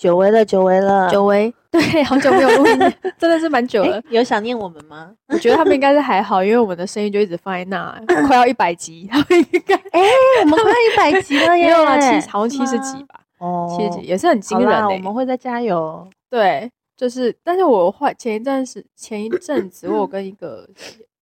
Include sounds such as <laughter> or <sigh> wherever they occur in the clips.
久违了，久违了，久违，对，<laughs> 好久没有录音，真的是蛮久了。有想念我们吗？我觉得他们应该是还好，因为我们的声音就一直放在那，快要一百集，他们应该，哎、欸，我们快一百集了耶，没有啦，七好像七十几吧，哦，七十几也是很惊人的。我们会再加油。对，就是，但是我换前一阵是前一阵子，我跟一个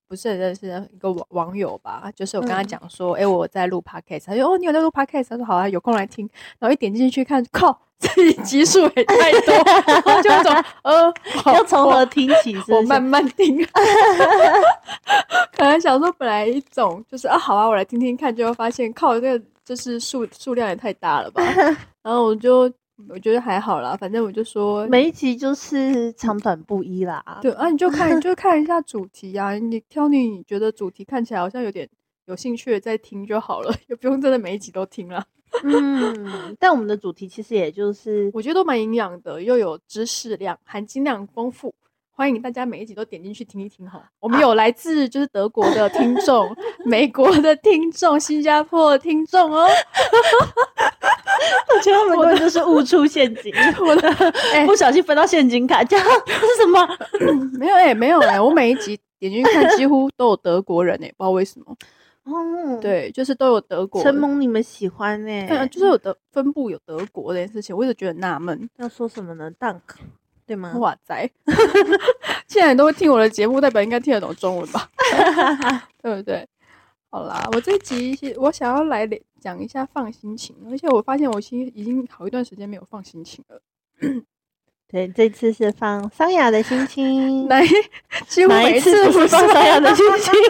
不是很认识的一个网网友吧，就是我跟他讲说，哎、嗯欸，我在录 podcast，他说，哦，你有在录 podcast，他说好啊，有空来听，然后一点进去看，靠。<laughs> 这集数也太多，然后就那种呃，要从何听起是是？我慢慢听。<laughs> 可能想说，本来一种就是啊，好啊，我来听听看，就会发现靠，这个就是数数量也太大了吧。然后我就我觉得还好啦，反正我就说每一集就是长短不一啦。对啊，你就看你 <laughs> 就看一下主题啊，你挑你觉得主题看起来好像有点有兴趣的再听就好了，<laughs> 也不用真的每一集都听了。<laughs> 嗯，但我们的主题其实也就是，我觉得都蛮营养的，又有知识量，含金量丰富，欢迎大家每一集都点进去听一听哈。我们有来自就是德国的听众、美国的听众、新加坡的听众哦。<laughs> 我觉得他们根本就是误触陷阱，我的 <laughs> 哎，不小心分到现金卡，这样这是什么？<laughs> 没有哎、欸，没有哎、欸，我每一集点进去看，几乎都有德国人哎、欸，不知道为什么。哦，对，就是都有德国。承蒙你们喜欢呢、欸，对啊，就是有德分布有德国这件事情，我一直觉得纳闷。要说什么呢？Dunk 对吗？哇塞，现在人都会听我的节目，代表应该听得懂中文吧？对不对？好啦，我这集我想要来讲一下放心情，而且我发现我其实已经好一段时间没有放心情了。对，这次是放桑雅的心情，<laughs> 来，几乎每次不是放桑雅的心情，<laughs>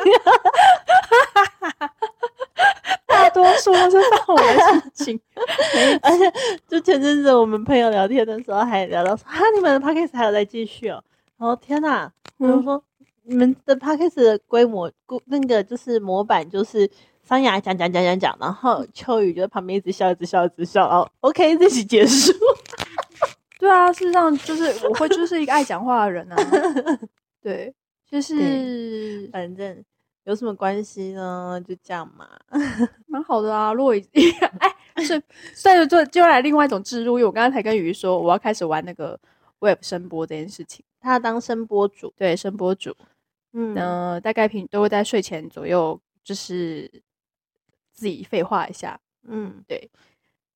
大多数都是放我的心情。<laughs> 而且，就前阵子我们朋友聊天的时候，还聊到说，啊，你们的 podcast 还有在继续哦。然后天哪，我就说，你们的 podcast 的规模，那个就是模板，就是桑雅讲讲讲讲讲，然后秋雨就在旁边一直笑，一直笑，一直笑，然后 OK，这集结束。<laughs> 对啊，事实上就是我会就是一个爱讲话的人啊。<laughs> 对，就是反正有什么关系呢？就这样嘛，<laughs> 蛮好的啊。如果哎，是，所以就就来另外一种置入，因为我刚刚才跟鱼说我要开始玩那个 Web 声波这件事情，他要当声波主，对，声波主，嗯，呃，大概平都会在睡前左右，就是自己废话一下，嗯，对，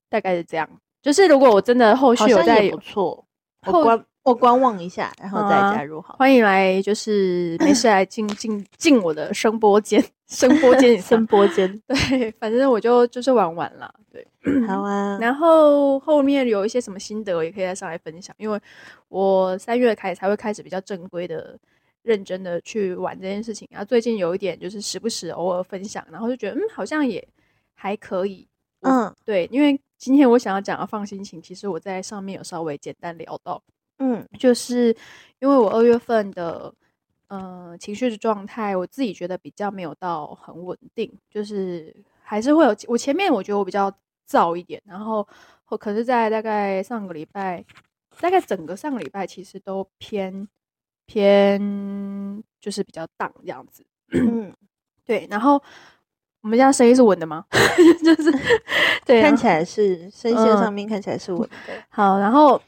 大概是这样。就是如果我真的后续有在不错，我观我观望一下，然后再加入好、啊。欢迎来，就是没事来进 <coughs> 进进我的声波间，声波间，声波间。对，反正我就就是玩玩了。对，好啊。然后后面有一些什么心得，我也可以再上来分享。因为我三月开始才会开始比较正规的、认真的去玩这件事情。然后最近有一点就是时不时偶尔分享，然后就觉得嗯，好像也还可以。嗯，对，因为。今天我想要讲的放心情，其实我在上面有稍微简单聊到，嗯，就是因为我二月份的呃情绪的状态，我自己觉得比较没有到很稳定，就是还是会有我前面我觉得我比较燥一点，然后可是在大概上个礼拜，大概整个上个礼拜其实都偏偏就是比较荡这样子，<clears throat> 嗯，对，然后。我们家声音是稳的吗？<laughs> 就是对、啊，看起来是声线上面看起来是稳的、嗯。<laughs> 好，然后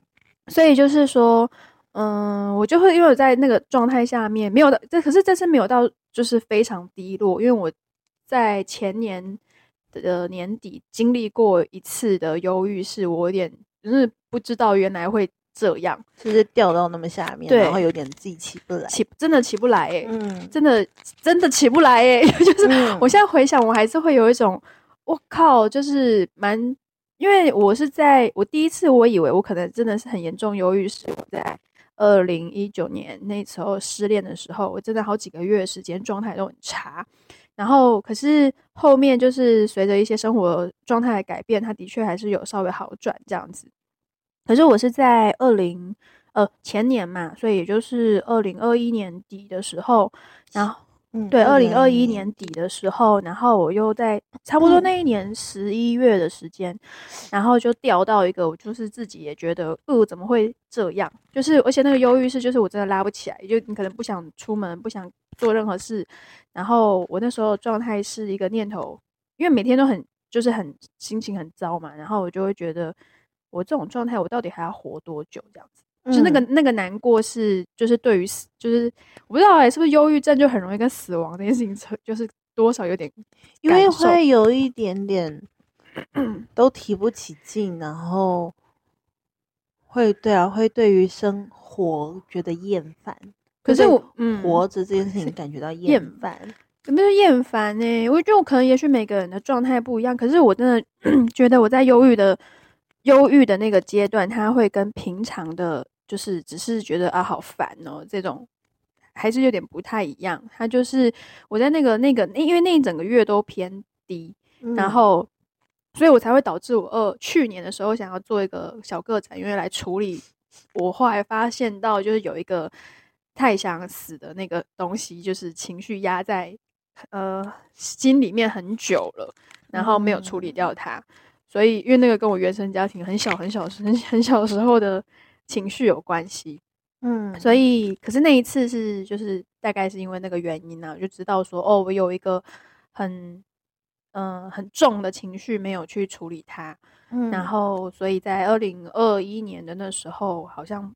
<clears throat> 所以就是说，嗯，我就会因为我在那个状态下面没有到，这可是这次没有到，就是非常低落，因为我在前年的年底经历过一次的忧郁，是我有点就是不知道原来会。这样。就是掉到那么下面，然后有点自己起不来，起真的起不来哎、欸，嗯，真的真的起不来哎、欸，<laughs> 就是我现在回想，我还是会有一种，我靠，就是蛮，因为我是在我第一次，我以为我可能真的是很严重忧郁，是我在二零一九年那时候失恋的时候，我真的好几个月时间状态都很差，然后可是后面就是随着一些生活状态的改变，他的确还是有稍微好转这样子。可是我是在二零呃前年嘛，所以也就是二零二一年底的时候，然后。嗯，对，二零二一年底的时候，然后我又在差不多那一年十一月的时间，嗯、然后就掉到一个，我就是自己也觉得，呃，怎么会这样？就是而且那个忧郁是，就是我真的拉不起来，就你可能不想出门，不想做任何事，然后我那时候状态是一个念头，因为每天都很就是很心情很糟嘛，然后我就会觉得，我这种状态，我到底还要活多久？这样子。就那个那个难过是，就是对于死，就是我不知道哎、欸，是不是忧郁症就很容易跟死亡这件事情扯，就是多少有点，因为会有一点点 <clears throat> 都提不起劲，然后会对啊，会对于生活觉得厌烦。可是我嗯，活着这件事情感觉到厌烦，有没有厌烦呢？我觉得我可能也许每个人的状态不一样，可是我真的 <clears throat> 觉得我在忧郁的忧郁的那个阶段，他会跟平常的。就是只是觉得啊，好烦哦，这种还是有点不太一样。他就是我在那个那个，因为那一整个月都偏低，嗯、然后所以我才会导致我二去年的时候想要做一个小个展，因为来处理。我后来发现到，就是有一个太想死的那个东西，就是情绪压在呃心里面很久了，然后没有处理掉它。嗯、所以因为那个跟我原生家庭很小很小很很小时候的。情绪有关系，嗯，所以可是那一次是就是大概是因为那个原因呢、啊，我就知道说哦，我有一个很嗯、呃、很重的情绪没有去处理它，嗯，然后所以在二零二一年的那时候，好像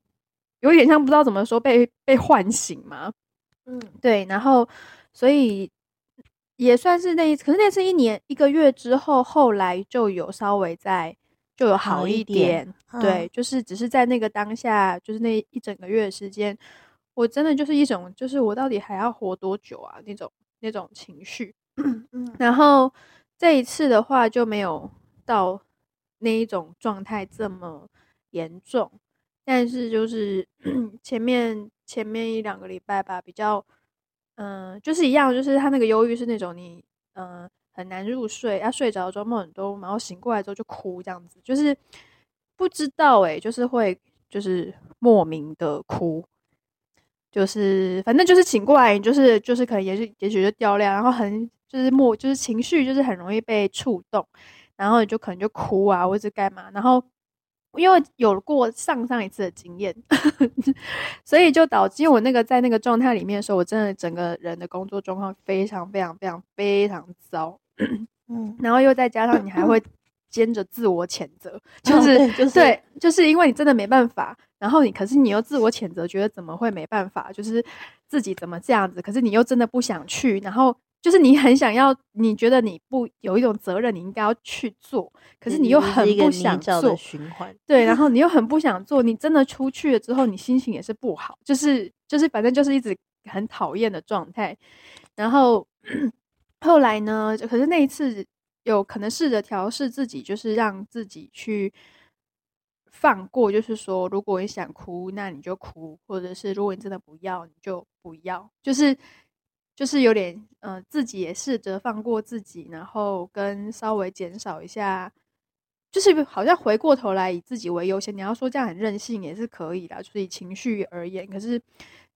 有点像不知道怎么说被被唤醒嘛，嗯，对，然后所以也算是那一次，可是那次一年一个月之后，后来就有稍微在。就有好一点，一点对，嗯、就是只是在那个当下，就是那一整个月的时间，我真的就是一种，就是我到底还要活多久啊？那种那种情绪。嗯、然后这一次的话就没有到那一种状态这么严重，但是就是 <clears throat> 前面前面一两个礼拜吧，比较嗯、就是一样，就是他那个忧郁是那种你嗯。很难入睡，要、啊、睡着之后梦很多，然后醒过来之后就哭，这样子就是不知道哎、欸，就是会就是莫名的哭，就是反正就是醒过来，就是就是可能也许也许就掉泪，然后很就是莫就是情绪就是很容易被触动，然后你就可能就哭啊，或者干嘛，然后因为有过上上一次的经验，<laughs> 所以就导致我那个在那个状态里面的时候，我真的整个人的工作状况非常非常非常非常糟。嗯，然后又再加上你还会兼着自我谴责，就是、哦、就是对，就是因为你真的没办法，然后你可是你又自我谴责，觉得怎么会没办法，就是自己怎么这样子，可是你又真的不想去，然后就是你很想要，你觉得你不有一种责任，你应该要去做，可是你又很不想做，循环对，然后你又很不想做，你真的出去了之后，你心情也是不好，就是就是反正就是一直很讨厌的状态，然后。后来呢？可是那一次有可能试着调试自己，就是让自己去放过，就是说，如果你想哭，那你就哭；或者是如果你真的不要，你就不要。就是就是有点，嗯、呃，自己也试着放过自己，然后跟稍微减少一下，就是好像回过头来以自己为优先。你要说这样很任性也是可以的，就是以情绪而言，可是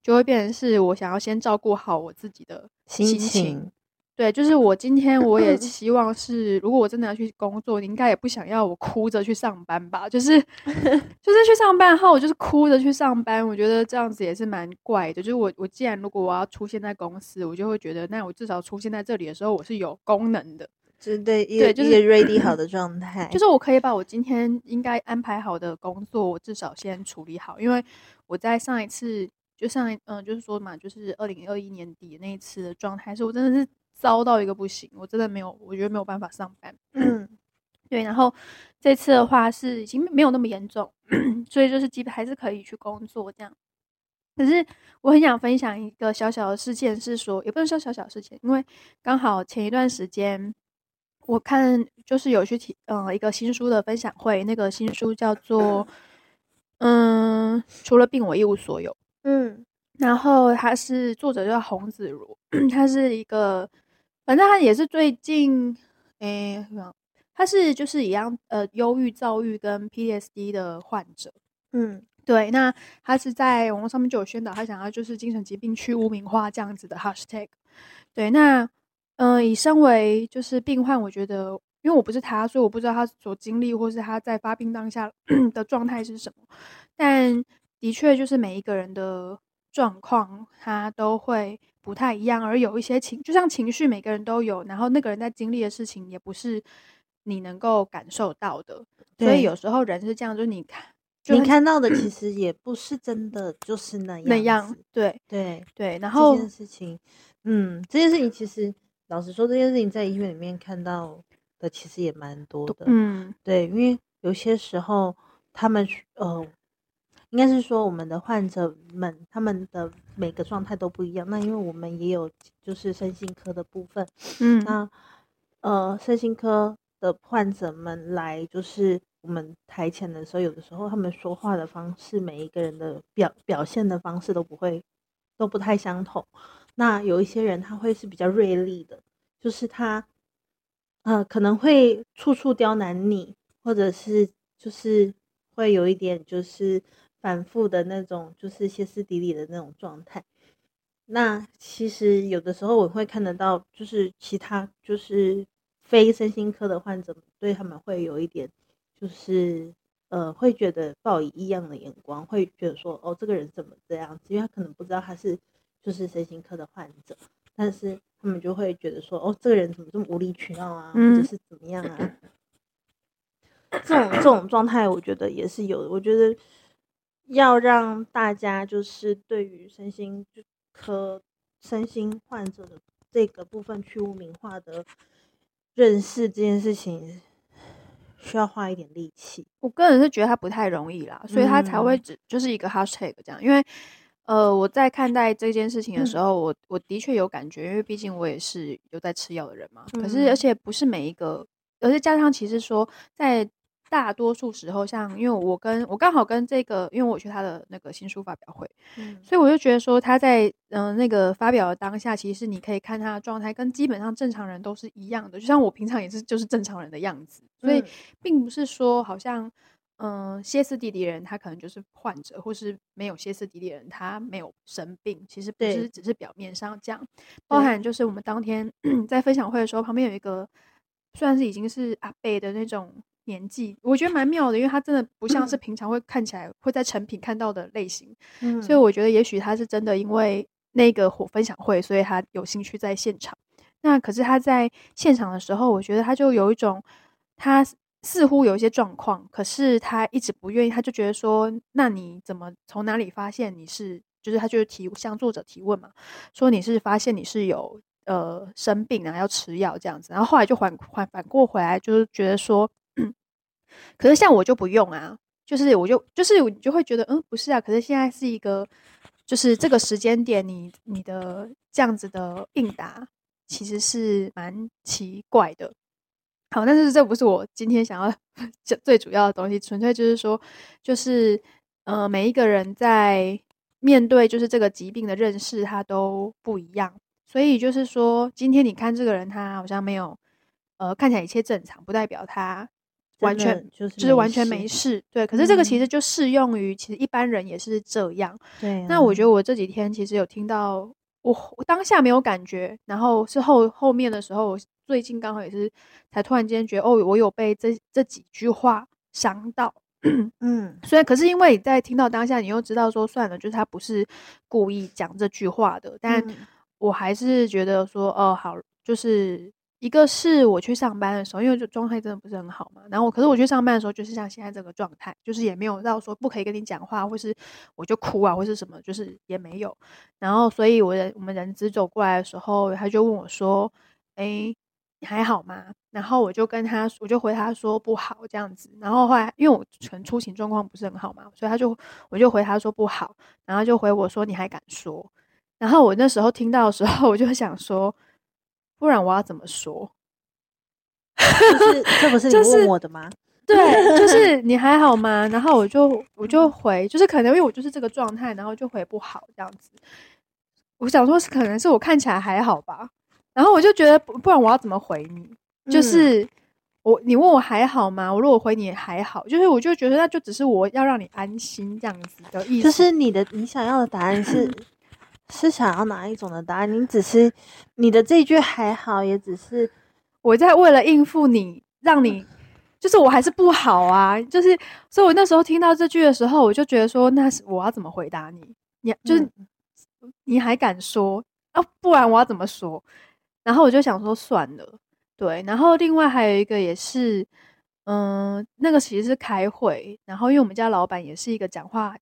就会变成是我想要先照顾好我自己的心情。对，就是我今天我也 <laughs> 希望是，如果我真的要去工作，你应该也不想要我哭着去上班吧？就是 <laughs> 就是去上班后，我就是哭着去上班，我觉得这样子也是蛮怪的。就是我我既然如果我要出现在公司，我就会觉得，那我至少出现在这里的时候，我是有功能的，就是对，对，就是 ready 好 <clears throat> 的状态，就是我可以把我今天应该安排好的工作，我至少先处理好，因为我在上一次，就上一嗯，就是说嘛，就是二零二一年底那一次的状态，是我真的是。糟到一个不行，我真的没有，我觉得没有办法上班。嗯，<clears throat> 对。然后这次的话是已经没有那么严重，<clears throat> 所以就是基本还是可以去工作这样。可是我很想分享一个小小的事件，是说也不能说小小事情，因为刚好前一段时间我看就是有去提嗯一个新书的分享会，那个新书叫做嗯除了病我一无所有。嗯，然后他是作者叫洪子如，<clears throat> 他是一个。反正他也是最近，诶，他是就是一样呃忧郁、躁郁跟 PTSD 的患者。嗯，对，那他是在网络上面就有宣导，他想要就是精神疾病去污名化这样子的 hashtag。对，那嗯、呃，以身为就是病患，我觉得因为我不是他，所以我不知道他所经历或是他在发病当下 <clears throat> 的状态是什么。但的确，就是每一个人的状况，他都会不太一样，而有一些情，就像情绪，每个人都有，然后那个人在经历的事情，也不是你能够感受到的。所以有时候人是这样，就是你看。你看到的其实也不是真的，就是那样那样。对对对，然后这件事情，嗯，这件事情其实老实说，这件事情在医院里面看到的其实也蛮多的。嗯，对，因为有些时候他们呃，应该是说我们的患者们他们的每个状态都不一样。那因为我们也有就是身心科的部分，嗯，那呃，身心科的患者们来就是。我们台前的时候，有的时候他们说话的方式，每一个人的表表现的方式都不会都不太相同。那有一些人他会是比较锐利的，就是他呃可能会处处刁难你，或者是就是会有一点就是反复的那种，就是歇斯底里的那种状态。那其实有的时候我会看得到，就是其他就是非身心科的患者对他们会有一点。就是呃，会觉得抱以异样的眼光，会觉得说，哦，这个人怎么这样子？因为他可能不知道他是就是身心科的患者，但是他们就会觉得说，哦，这个人怎么这么无理取闹啊，或者是怎么样啊？<coughs> 这种这种状态，我觉得也是有的。我觉得要让大家就是对于身心科、身心患者的这个部分去污名化的认识这件事情。需要花一点力气，我个人是觉得他不太容易啦，所以他才会只就是一个 hashtag 这样。因为，呃，我在看待这件事情的时候，我我的确有感觉，因为毕竟我也是有在吃药的人嘛。可是，而且不是每一个，而且加上其实说在。大多数时候，像因为我跟我刚好跟这个，因为我去他的那个新书发表会，嗯，所以我就觉得说他在嗯、呃、那个发表的当下，其实你可以看他的状态跟基本上正常人都是一样的，就像我平常也是就是正常人的样子，所以并不是说好像嗯、呃、歇斯底里人他可能就是患者，或是没有歇斯底里人他没有生病，其实不是只是表面上这样，包含就是我们当天 <clears throat> 在分享会的时候，旁边有一个算是已经是阿贝的那种。年纪我觉得蛮妙的，因为他真的不像是平常会看起来会在成品看到的类型，嗯，所以我觉得也许他是真的因为那个火分享会，所以他有兴趣在现场。那可是他在现场的时候，我觉得他就有一种他似乎有一些状况，可是他一直不愿意，他就觉得说，那你怎么从哪里发现你是？就是他就是提向作者提问嘛，说你是发现你是有呃生病然后要吃药这样子，然后后来就反反反过回来，就是觉得说。可是像我就不用啊，就是我就就是你就会觉得嗯不是啊，可是现在是一个就是这个时间点你，你的这样子的应答其实是蛮奇怪的。好，但是这不是我今天想要 <laughs> 讲最主要的东西，纯粹就是说，就是呃每一个人在面对就是这个疾病的认识，他都不一样，所以就是说今天你看这个人他好像没有呃看起来一切正常，不代表他。完全就是就是完全没事，对。可是这个其实就适用于其实一般人也是这样。对。那我觉得我这几天其实有听到，我我当下没有感觉，然后是后后面的时候，我最近刚好也是才突然间觉得，哦，我有被这这几句话伤到。<clears throat> 嗯。虽然，可是因为你在听到当下，你又知道说算了，就是他不是故意讲这句话的，但我还是觉得说，哦，好，就是。一个是我去上班的时候，因为就状态真的不是很好嘛。然后，可是我去上班的时候，就是像现在这个状态，就是也没有到说不可以跟你讲话，或是我就哭啊，或是什么，就是也没有。然后，所以我人我们人资走过来的时候，他就问我说：“哎，你还好吗？”然后我就跟他，我就回他说不好这样子。然后后来，因为我全出勤状况不是很好嘛，所以他就我就回他说不好，然后就回我说：“你还敢说？”然后我那时候听到的时候，我就想说。不然我要怎么说？<laughs> 就是这不是你问我的吗？就是、对，就 <laughs> 是你还好吗？然后我就我就回，就是可能因为我就是这个状态，然后就回不好这样子。我想说，是可能是我看起来还好吧。然后我就觉得不，不然我要怎么回你？就是我你问我还好吗？我如果回你还好，就是我就觉得那就只是我要让你安心这样子的意思。就是你的你想要的答案是是想要哪一种的答案？你只是你的这一句还好，也只是我在为了应付你，让你就是我还是不好啊。就是所以，我那时候听到这句的时候，我就觉得说，那是我要怎么回答你？你就是、嗯、你还敢说啊？不然我要怎么说？然后我就想说算了，对。然后另外还有一个也是，嗯，那个其实是开会，然后因为我们家老板也是一个讲话。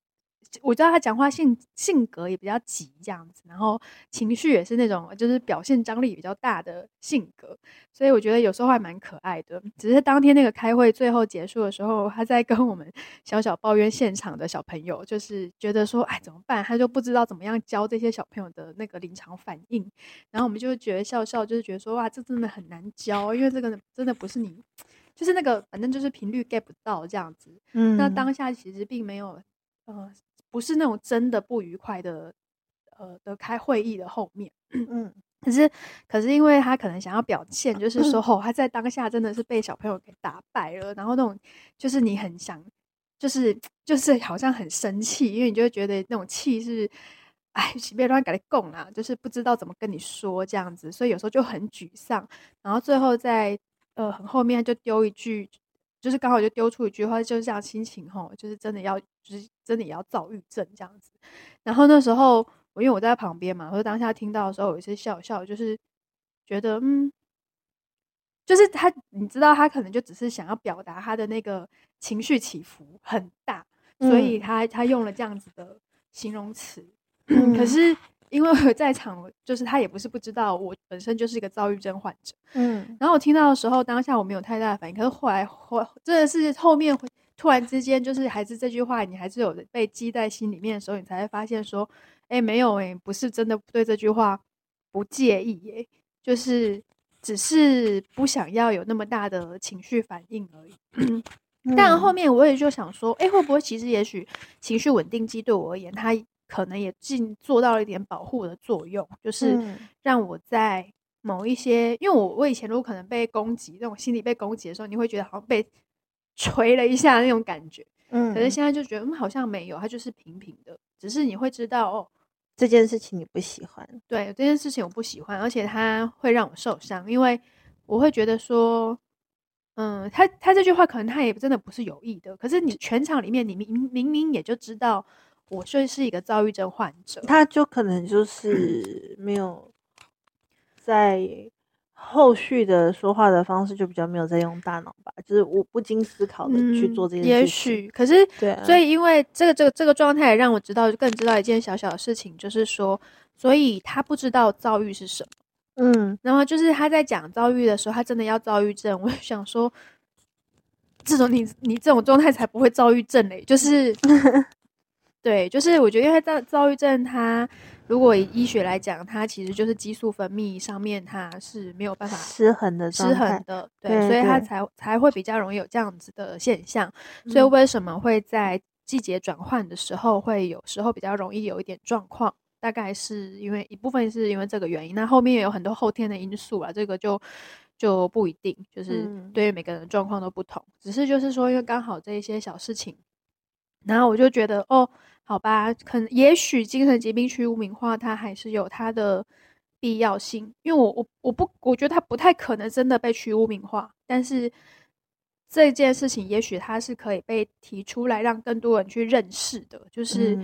我知道他讲话性性格也比较急这样子，然后情绪也是那种就是表现张力比较大的性格，所以我觉得有时候还蛮可爱的。只是当天那个开会最后结束的时候，他在跟我们小小抱怨现场的小朋友，就是觉得说，哎，怎么办？他就不知道怎么样教这些小朋友的那个临场反应。然后我们就觉得笑笑，就是觉得说，哇，这真的很难教，因为这个真的不是你，就是那个反正就是频率 get 不到这样子。嗯，那当下其实并没有，呃。不是那种真的不愉快的，呃的开会议的后面，嗯，可是可是因为他可能想要表现，就是说，哦，他在当下真的是被小朋友给打败了，然后那种就是你很想，就是就是好像很生气，因为你就会觉得那种气是，哎，随便乱给你供啊，就是不知道怎么跟你说这样子，所以有时候就很沮丧，然后最后在呃很后面就丢一句。就是刚好就丢出一句话，就是这样心情吼，就是真的要，就是真的也要躁郁症这样子。然后那时候我因为我在旁边嘛，我就当下听到的时候，有一些笑笑，就是觉得嗯，就是他，你知道他可能就只是想要表达他的那个情绪起伏很大，所以他他用了这样子的形容词，<clears throat> 嗯，可是。因为我在场，就是他也不是不知道我本身就是一个躁郁症患者，嗯，然后我听到的时候，当下我没有太大的反应，可是后来后真的是后面突然之间，就是还是这句话，你还是有被记在心里面的时候，你才会发现说，哎，没有哎，不是真的对这句话不介意耶，就是只是不想要有那么大的情绪反应而已。<coughs> 嗯，但后面我也就想说，哎，会不会其实也许情绪稳定剂对我而言，它。可能也尽做到了一点保护的作用，就是让我在某一些，嗯、因为我我以前如果可能被攻击，那种心理被攻击的时候，你会觉得好像被 <laughs> 锤了一下那种感觉，嗯，可是现在就觉得嗯好像没有，它就是平平的，只是你会知道哦，这件事情你不喜欢，对，这件事情我不喜欢，而且它会让我受伤，因为我会觉得说，嗯，他他这句话可能他也真的不是有意的，可是你全场里面你明明明也就知道。我算是一个躁郁症患者，他就可能就是没有在后续的说话的方式就比较没有在用大脑吧，就是我不经思考的去做这件事情。也许，可是对啊，所以因为这个这个这个状态也让我知道，更知道一件小小的事情，就是说，所以他不知道躁郁是什么。嗯，然后就是他在讲躁郁的时候，他真的要躁郁症，我想说，这种你你这种状态才不会躁郁症嘞，就是。<laughs> 对，就是我觉得，因为躁躁郁症，它如果以医学来讲，它其实就是激素分泌上面它是没有办法失衡的，失衡的，对，对，所以它才才会比较容易有这样子的现象。所以为什么会在季节转换的时候，会有时候比较容易有一点状况？大概是因为一部分是因为这个原因，那后面也有很多后天的因素啊，这个就就不一定，就是对于每个人状况都不同。只是就是说，因为刚好这一些小事情，然后我就觉得哦。好吧，可能也许精神疾病去污名化，它还是有它的必要性。因为我我我不，我觉得它不太可能真的被去污名化。但是这件事情，也许它是可以被提出来，让更多人去认识的。就是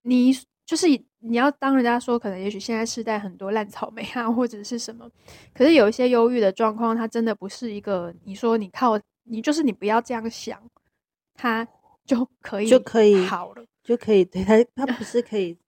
你，就是你要当人家说，可能也许现在世代很多烂草莓啊，或者是什么。可是有一些忧郁的状况，它真的不是一个你说你靠你，就是你不要这样想，它就可以就可以好了。就可以对他，他不是可以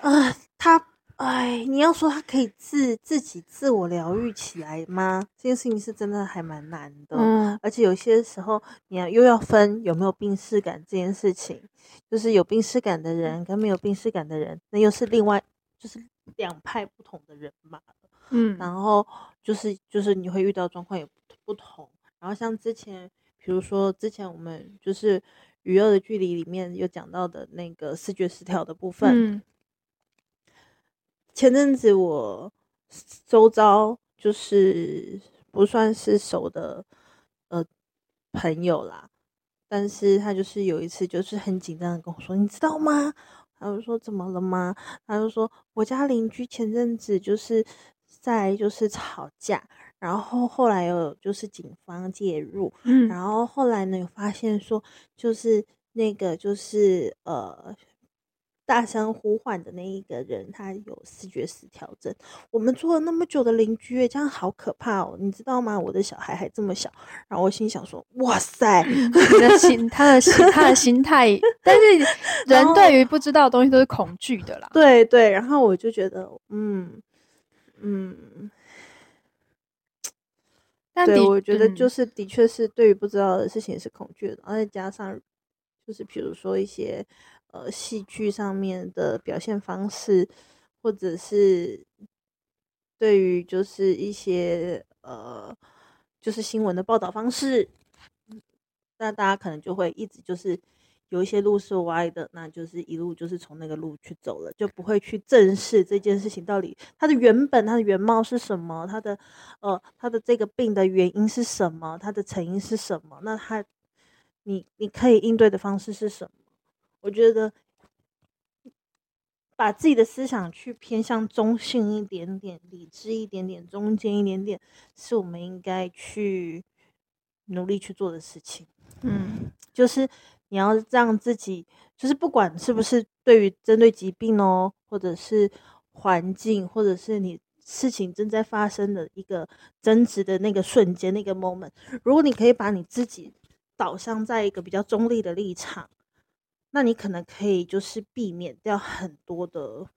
啊、呃？他哎，你要说他可以自自己自我疗愈起来吗？这件事情是真的还蛮难的。嗯，而且有些时候你要又要分有没有病视感这件事情，就是有病视感的人跟没有病视感的人，那又是另外就是两派不同的人嘛。嗯，然后就是就是你会遇到状况也不同。然后像之前，比如说之前我们就是。与恶的距离里面有讲到的那个视觉失调的部分。嗯、前阵子我周遭就是不算是熟的呃朋友啦，但是他就是有一次就是很紧张的跟我说，你知道吗？他就说怎么了吗？他就说我家邻居前阵子就是在就是吵架，然后后来有就是警方介入，嗯，然后后来呢有发现说就是那个就是呃。大声呼唤的那一个人，他有视觉失调症。我们做了那么久的邻居，这样好可怕哦，你知道吗？我的小孩还这么小，然后我心想说：哇塞，<laughs> 你的心，他的心，他的心态。但是 <laughs> 人对于不知道的东西都是恐惧的啦。对对，然后我就觉得，嗯嗯，但对，我觉得就是的确是对于不知道的事情是恐惧的，然后再加上就是比如说一些。呃，戏剧上面的表现方式，或者是对于就是一些呃，就是新闻的报道方式，那大家可能就会一直就是有一些路是歪的，那就是一路就是从那个路去走了，就不会去正视这件事情到底它的原本、它的原貌是什么，它的呃，它的这个病的原因是什么，它的成因是什么，那它你你可以应对的方式是什么？我觉得把自己的思想去偏向中性一点点、理智一点点、中间一点点，是我们应该去努力去做的事情。嗯，就是你要让自己，就是不管是不是对于针对疾病哦，或者是环境，或者是你事情正在发生的一个争执的那个瞬间、那个 moment，如果你可以把你自己导向在一个比较中立的立场。那你可能可以就是避免掉很多的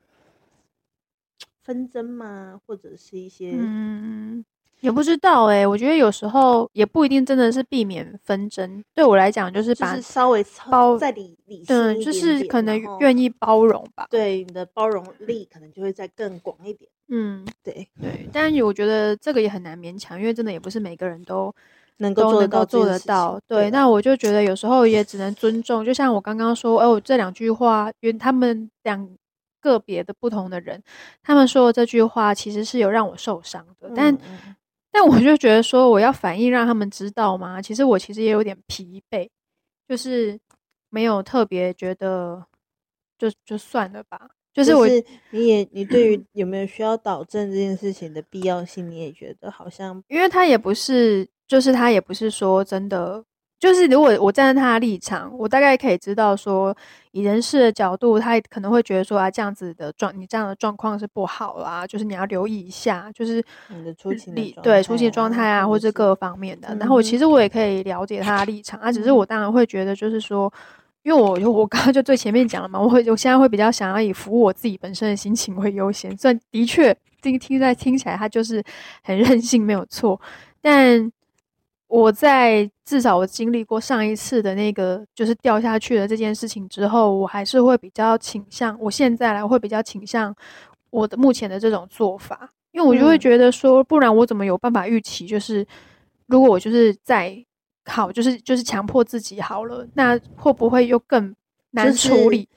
<tsk> 纷争嘛？或者是一些嗯，也不知道哎、欸。我觉得有时候也不一定真的是避免纷争。对我来讲，就是把、就是、稍微包在理理性一点点，就是可能愿意包容吧。对，你的包容力可能就会再更广一点。嗯，对对。但是我觉得这个也很难勉强，因为真的也不是每个人都。能够做得到，做得到，对，对。那我就觉得有时候也只能尊重，就像我刚刚说，哦，这两句话，因为他们两个别的不同的人，他们说的这句话其实是有让我受伤的，嗯、但我就觉得说，我要反应让他们知道吗？其实我其实也有点疲惫，就是没有特别觉得就，就就算了吧。就是我，就是、你也你对于 <clears throat> 有没有需要导正这件事情的必要性，你也觉得好像，因为他也不是。就是他也不是说真的，就是如果我站在他的立场，我大概可以知道说，以人事的角度，他可能会觉得说啊，这样子的状，你这样的状况是不好啦，就是你要留意一下，就是你的出勤的对出勤状态啊，或者各方面的。然后我其实我也可以了解他的立场，啊，只是我当然会觉得就是说，因为我我刚刚就最前面讲了嘛，我会我现在会比较想要以服务我自己本身的心情为优先。虽然的确听听在听起来他就是很任性，没有错，但。我在至少我经历过上一次的那个就是掉下去的这件事情之后，我还是会比较倾向，我现在来会比较倾向我的目前的这种做法，因为我就会觉得说，不然我怎么有办法预期，就是如果我就是在好，就是就是强迫自己好了，那会不会又更难处理？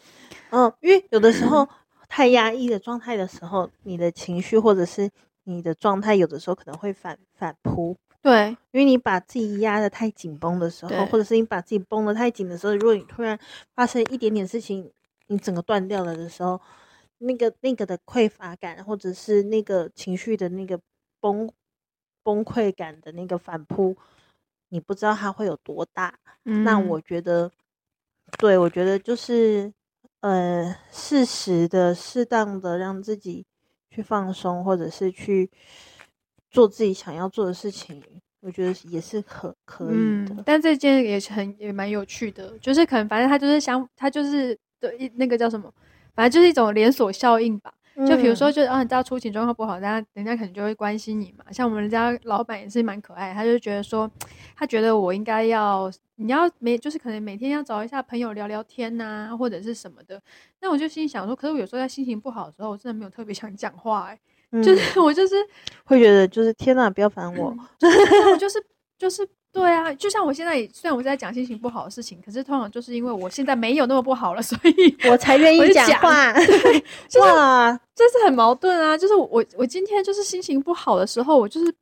嗯，因为有的时候太压抑的状态的时候，你的情绪或者是你的状态，有的时候可能会反反扑。对，因为你把自己压得太紧绷的时候，或者是你把自己绷得太紧的时候，如果你突然发生一点点事情，你整个断掉了的时候，那个那个的匮乏感，或者是那个情绪的那个崩崩溃感的那个反扑，你不知道它会有多大。嗯、那我觉得，对，我觉得就是呃，适时的、适当的让自己去放松，或者是去。做自己想要做的事情，我觉得也是可可以的。嗯，但这件也是很也蛮有趣的，就是可能反正他就是想，他就是对那个叫什么，反正就是一种连锁效应吧。就比如说，就啊，你知道出勤状况不好，大家人家可能就会关心你嘛。像我们家老板也是蛮可爱，他就觉得说，他觉得我应该要，你要每就是可能每天要找一下朋友聊聊天呐、啊，或者是什么的。那我就心想说，可是我有时候在心情不好的时候，我真的没有特别想讲话、欸，哎。就是我就是会觉得就是天哪，不要烦我。我就是就是对啊，就像我现在虽然我在讲心情不好的事情，可是通常就是因为我现在没有那么不好了，所以我才愿意讲话。对，<laughs> 就是这是很矛盾啊。就是我我今天就是心情不好的时候，我就是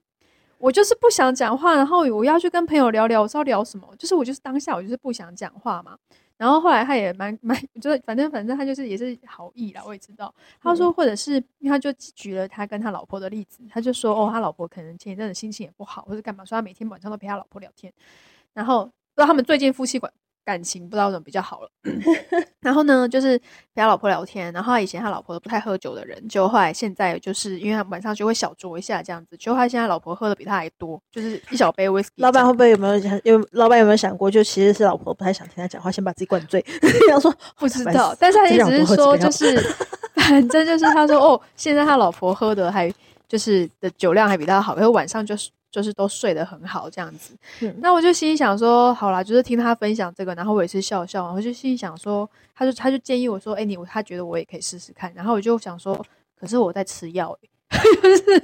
我就是不想讲话，然后我要去跟朋友聊聊，我知道聊什么，就是我就是当下我就是不想讲话嘛。然后后来他也蛮蛮，<laughs> 就是反正反正他就是也是好意啦，我也知道。他说或者是，他就举了他跟他老婆的例子，他就说哦，他老婆可能前一阵子心情也不好，或者干嘛，说他每天晚上都陪他老婆聊天，然后不知道他们最近夫妻关感情不知道怎么比较好了，<clears throat> 然后呢，就是陪他老婆聊天，然后他以前他老婆都不太喝酒的人，就后来现在就是因为他晚上就会小酌一下这样子，就他现在老婆喝的比他还多，就是一小杯威士忌。老板会不会有没有想有老板有没有想过，就其实是老婆不太想听他讲话，先把自己灌醉。<laughs> 要说不知道，但是他一直是说就是 <laughs> <laughs> 反正就是他说哦，现在他老婆喝的还就是的酒量还比他好，因为晚上就是。就是都睡得很好这样子，嗯、那我就心里想说，好啦，就是听他分享这个，然后我也是笑笑，我就心里想说，他就他就建议我说，哎、欸，你他觉得我也可以试试看，然后我就想说，可是我在吃药、欸，<laughs> 就是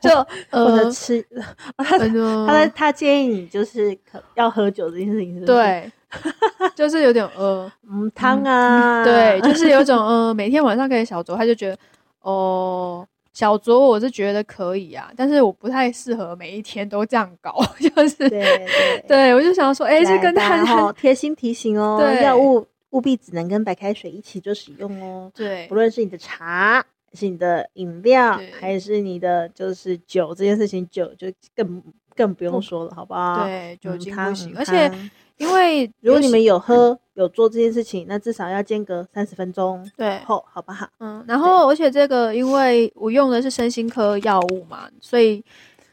就我在吃，<laughs> 他他他建议你就是可要喝酒这件事情是不是，对，<laughs> 就是有点呃嗯汤啊、嗯，对，就是有种呃每天晚上可以小酌，他就觉得哦。小酌我是觉得可以啊，但是我不太适合每一天都这样搞，<laughs> 就是对对，对我就想说，哎、欸，这跟他好贴心提醒哦，药物务必只能跟白开水一起做使用哦。对，不论是你的茶，还是你的饮料，还是你的就是酒这件事情，酒就更更不用说了，好不好？对，酒精不行，而且。因为如果你们有喝有做这件事情，那至少要间隔三十分钟对后，好不好？嗯，然后而且这个因为我用的是身心科药物嘛，所以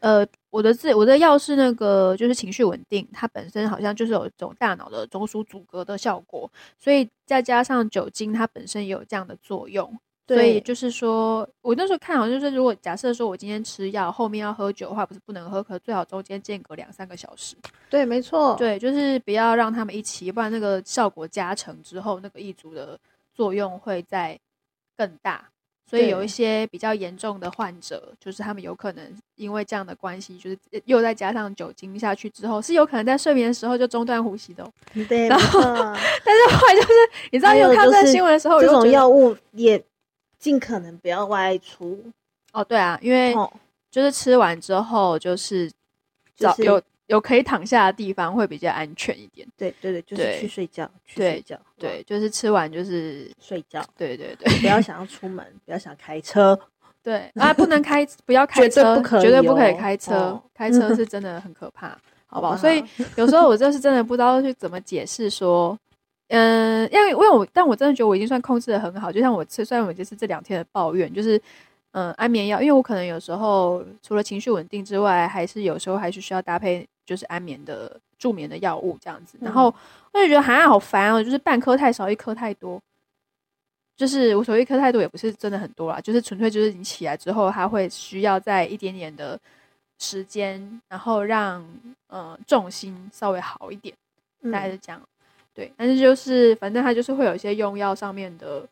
呃，我的治我的药是那个就是情绪稳定，它本身好像就是有一种大脑的中枢阻隔的效果，所以再加上酒精，它本身也有这样的作用。所以就是说，我那时候看好像就是，如果假设说我今天吃药，后面要喝酒的话，不是不能喝，可最好中间间隔两三个小时。对，没错。对，就是不要让他们一起，不然那个效果加成之后，那个异组的作用会再更大。所以有一些比较严重的患者，就是他们有可能因为这样的关系，就是又再加上酒精下去之后，是有可能在睡眠的时候就中断呼吸的。对，<laughs> 然后，但是后来就是你知道，有看这新闻的时候，这种药物也。尽可能不要外出哦，对啊，因为就是吃完之后，就是找有有可以躺下的地方会比较安全一点。对对对，就是去睡觉，去睡觉。对，就是吃完就是睡觉。对对对，不要想要出门，<laughs> 不要想开车。对啊，不能开，不要开车，绝对不可以开车。开车是真的很可怕，好不好？<laughs> 所以有时候我就是真的不知道去怎么解释说。嗯，因为因为我，但我真的觉得我已经算控制的很好。就像我吃，虽然我就是这两天的抱怨，就是嗯，安眠药，因为我可能有时候除了情绪稳定之外，还是有时候还是需要搭配就是安眠的助眠的药物这样子。然后我就觉得还好烦哦，就是半颗太少，一颗太多。就是我所谓一颗太多，也不是真的很多啦，就是纯粹就是你起来之后，它会需要在一点点的时间，然后让呃重心稍微好一点，大概是这样。对，但是就是反正他就是会有一些用药上面的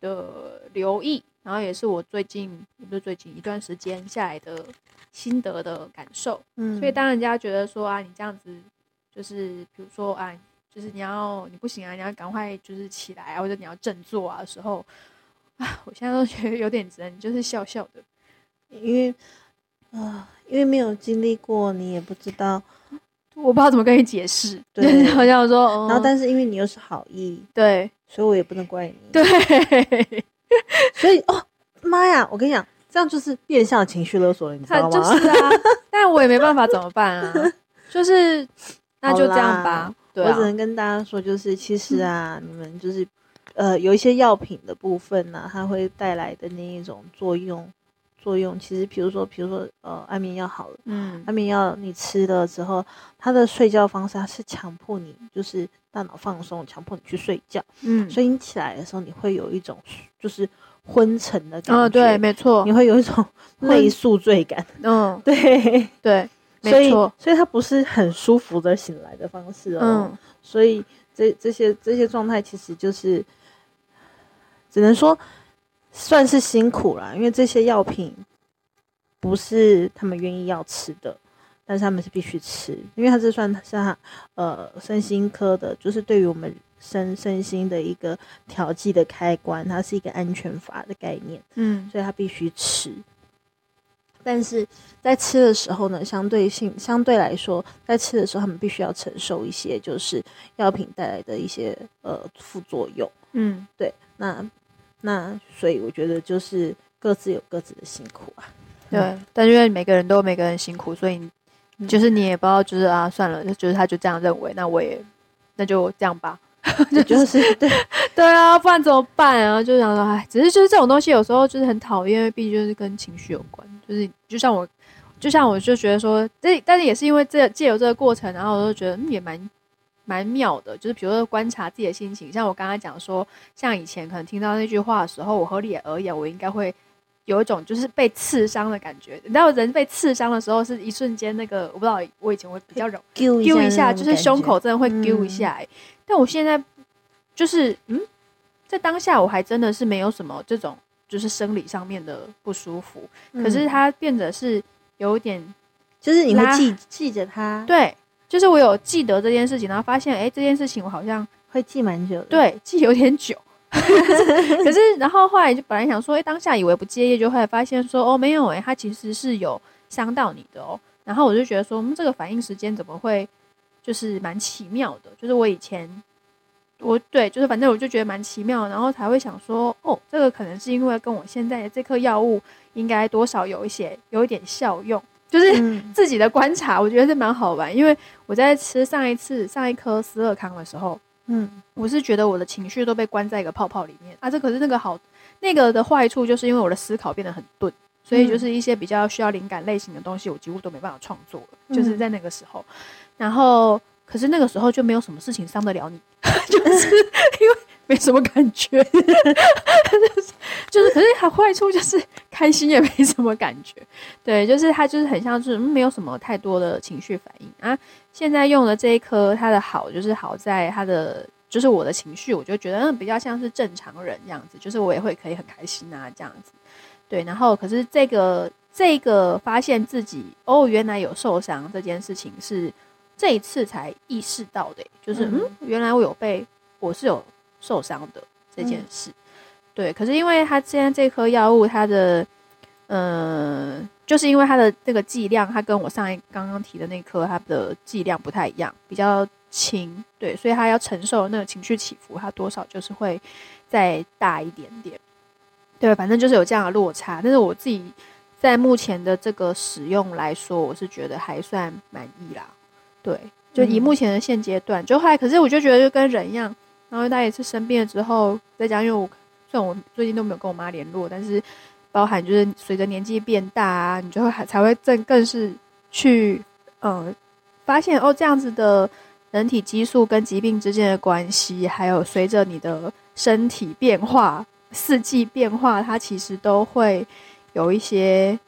的留意，然后也是我最近也不是最近一段时间下来的心得的感受。嗯，所以当人家觉得说啊，你这样子就是比如说啊，就是你要你不行啊，你要赶快就是起来啊，或者你要振作啊的时候啊，我现在都觉得有点真，就是笑笑的，因为啊，因为没有经历过，你也不知道。我不知道怎么跟你解释，对，<laughs> 好像说，然后但是因为你又是好意，对，所以我也不能怪你，对，<laughs> 所以哦妈呀，我跟你讲，这样就是变相情绪勒索了，你知道吗？就是啊，但我也没办法，怎么办啊？<laughs> 就是那就这样吧。对啊，我只能跟大家说，就是其实啊，你们就是呃有一些药品的部分呢，它会带来的那一种作用。作用其实，比如说，比如说，呃，安眠药好了，嗯，安眠药你吃了之后，它的睡觉方式它是强迫你，就是大脑放松，强迫你去睡觉，嗯，所以你起来的时候，你会有一种就是昏沉的感觉，哦，对，没错，你会有一种 <laughs> 类宿醉感，嗯，<laughs> 对对，<laughs> 所以所以它不是很舒服的醒来的方式哦，嗯，所以这这些这些状态其实就是只能说。算是辛苦了，因为这些药品不是他们愿意要吃的，但是他们是必须吃，因为它这算是他呃身心科的，就是对于我们身身心的一个调剂的开关，它是一个安全阀的概念，嗯，所以他必须吃，但是在吃的时候呢，相对性相对来说，在吃的时候，他们必须要承受一些就是药品带来的一些呃副作用。嗯，对，那那所以我觉得就是各自有各自的辛苦啊。对，嗯、但因为每个人都有每个人辛苦，所以就是你也不知道，就是啊，算了，就是他就这样认为，那我也那就这样吧。<laughs> 就是对对啊，不然怎么办啊？就想说，哎，只是就是这种东西有时候就是很讨厌，因为毕竟就是跟情绪有关。就是就像我，就像我就觉得说，这但是也是因为这借由这个过程，然后我就觉得、嗯、也蛮蛮妙的。就是比如说观察自己的心情，像我刚刚讲说，像以前可能听到那句话的时候，我合理而言，我应该会有一种就是被刺伤的感觉。你知道，人被刺伤的时候是一瞬间，那个我不知道，我以前会比较容易丢一,一下，就是胸口真的会丢一下、欸。嗯但我现在就是嗯，在当下我还真的是没有什么这种就是生理上面的不舒服，嗯、可是它变得是有点，就是你会记记着它，对，就是我有记得这件事情，然后发现哎、欸，这件事情我好像会记蛮久的，对，记有点久，<laughs> 可是然后后来就本来想说，哎、欸，当下以为不介意，就后来发现说哦没有哎、欸，它其实是有伤到你的哦，然后我就觉得说，嗯，这个反应时间怎么会？就是蛮奇妙的，就是我以前，我对，就是反正我就觉得蛮奇妙，然后才会想说，哦，这个可能是因为跟我现在的这颗药物应该多少有一些有一点效用，就是自己的观察，我觉得是蛮好玩。因为我在吃上一次上一颗斯乐康的时候，嗯，我是觉得我的情绪都被关在一个泡泡里面啊，这可是那个好，那个的坏处就是因为我的思考变得很钝，所以就是一些比较需要灵感类型的东西，我几乎都没办法创作了，就是在那个时候。然后，可是那个时候就没有什么事情伤得了你，<laughs> 就是因为 <laughs> 没什么感觉，<laughs> 就是，可是它坏处就是开心也没什么感觉，<laughs> 对，就是它就是很像是没有什么太多的情绪反应啊。现在用的这一颗，它的好就是好在它的就是我的情绪，我就觉得嗯比较像是正常人这样子，就是我也会可以很开心啊这样子，对。然后可是这个这个发现自己哦原来有受伤这件事情是。这一次才意识到的，就是嗯，原来我有被，我是有受伤的这件事，嗯、对。可是因为他现在这颗药物，它的，嗯、呃，就是因为它的这个剂量，它跟我上一刚刚提的那颗，它的剂量不太一样，比较轻，对，所以它要承受那个情绪起伏，它多少就是会再大一点点，对，反正就是有这样的落差。但是我自己在目前的这个使用来说，我是觉得还算满意啦。对，就以目前的现阶段，就后来，可是我就觉得就跟人一样，然后大家也是生病了之后，再加上，因为我虽然我最近都没有跟我妈联络，但是包含就是随着年纪变大啊，你就会还才会更更是去嗯发现哦，这样子的人体激素跟疾病之间的关系，还有随着你的身体变化、四季变化，它其实都会有一些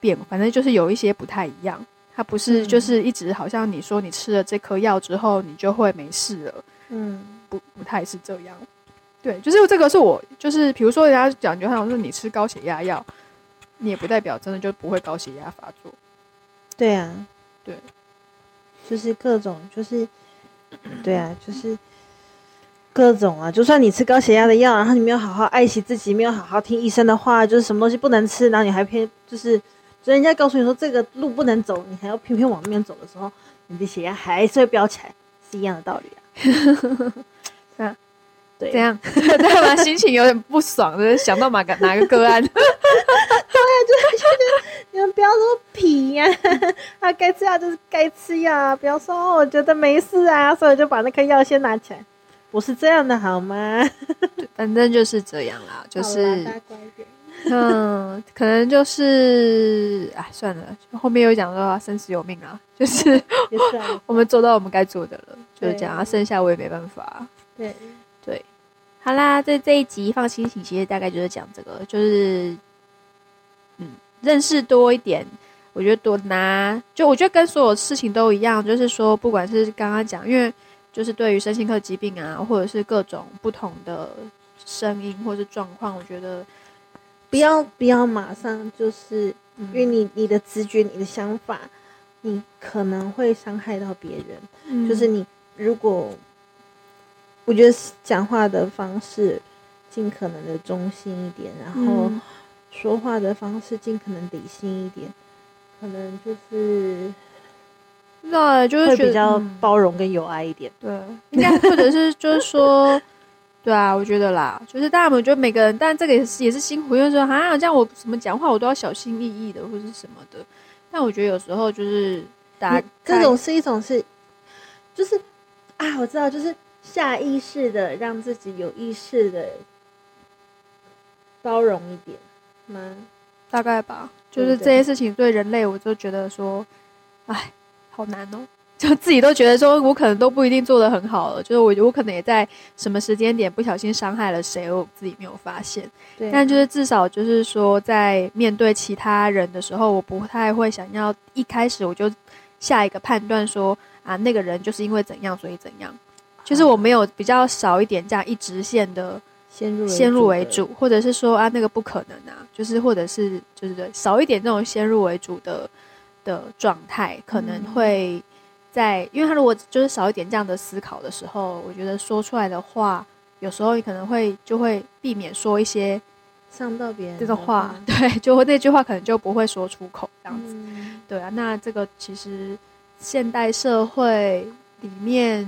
变，反正就是有一些不太一样。它不是，就是一直好像你说你吃了这颗药之后，你就会没事了。嗯，不，不太是这样。对，就是这个是我，就是比如说人家讲，就好像是你吃高血压药，你也不代表真的就不会高血压发作。对啊，对，就是各种，就是对啊，就是各种啊。就算你吃高血压的药，然后你没有好好爱惜自己，没有好好听医生的话，就是什么东西不能吃，然后你还偏就是。所以人家告诉你说这个路不能走，你还要偏偏往那边走的时候，你的血压还是会飙起来，是一样的道理啊。啊，对，这样 <laughs> 对吧？心情有点不爽，就是想到哪个哪个个案。对啊，就是你们不要说皮呀，啊，该吃药就是该吃药啊，不要说我觉得没事啊，所以就把那颗药先拿起来，不是这样的好吗？反正就是这样啦，就是。<laughs> 嗯，可能就是哎，算了，后面又讲说生死有命啊，就是 <laughs> <laughs> 我们做到我们该做的了，就是这样啊，剩下我也没办法。对对，好啦，这这一集放心情，其实大概就是讲这个，就是嗯，认识多一点，我觉得多拿，就我觉得跟所有事情都一样，就是说，不管是刚刚讲，因为就是对于身心科疾病啊，或者是各种不同的声音或者是状况，我觉得。不要不要马上就是，因为你你的直觉、你的想法，你可能会伤害到别人。嗯、就是你如果，我觉得讲话的方式尽可能的中心一点，然后说话的方式尽可能理性一点，可能就是。那就是会比较包容跟友爱一点，嗯、对，应该或者是就是说，对啊，我觉得啦，就是大家我觉得每个人，但这个也是也是辛苦，因为说啊，这样我什么讲话我都要小心翼翼的，或是什么的。但我觉得有时候就是大家这种是一种是，就是啊，我知道，就是下意识的让自己有意识的包容一点吗？大概吧，就是这些事情对人类，我就觉得说，哎。好难哦，就自己都觉得说，我可能都不一定做得很好了。就是我，我可能也在什么时间点不小心伤害了谁，我自己没有发现。对，但就是至少就是说，在面对其他人的时候，我不太会想要一开始我就下一个判断说啊，那个人就是因为怎样所以怎样。就是我没有比较少一点这样一直线的先入先入为主，或者是说啊，那个不可能啊，就是或者是就是对少一点这种先入为主的。的状态可能会在，因为他如果就是少一点这样的思考的时候，我觉得说出来的话，有时候你可能会就会避免说一些伤到别人这个话，对，就会那句话可能就不会说出口这样子，嗯、对啊，那这个其实现代社会里面，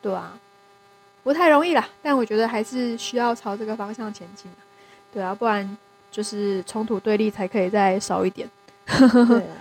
对啊，不太容易啦，但我觉得还是需要朝这个方向前进，对啊，不然就是冲突对立才可以再少一点。<laughs> 对啊，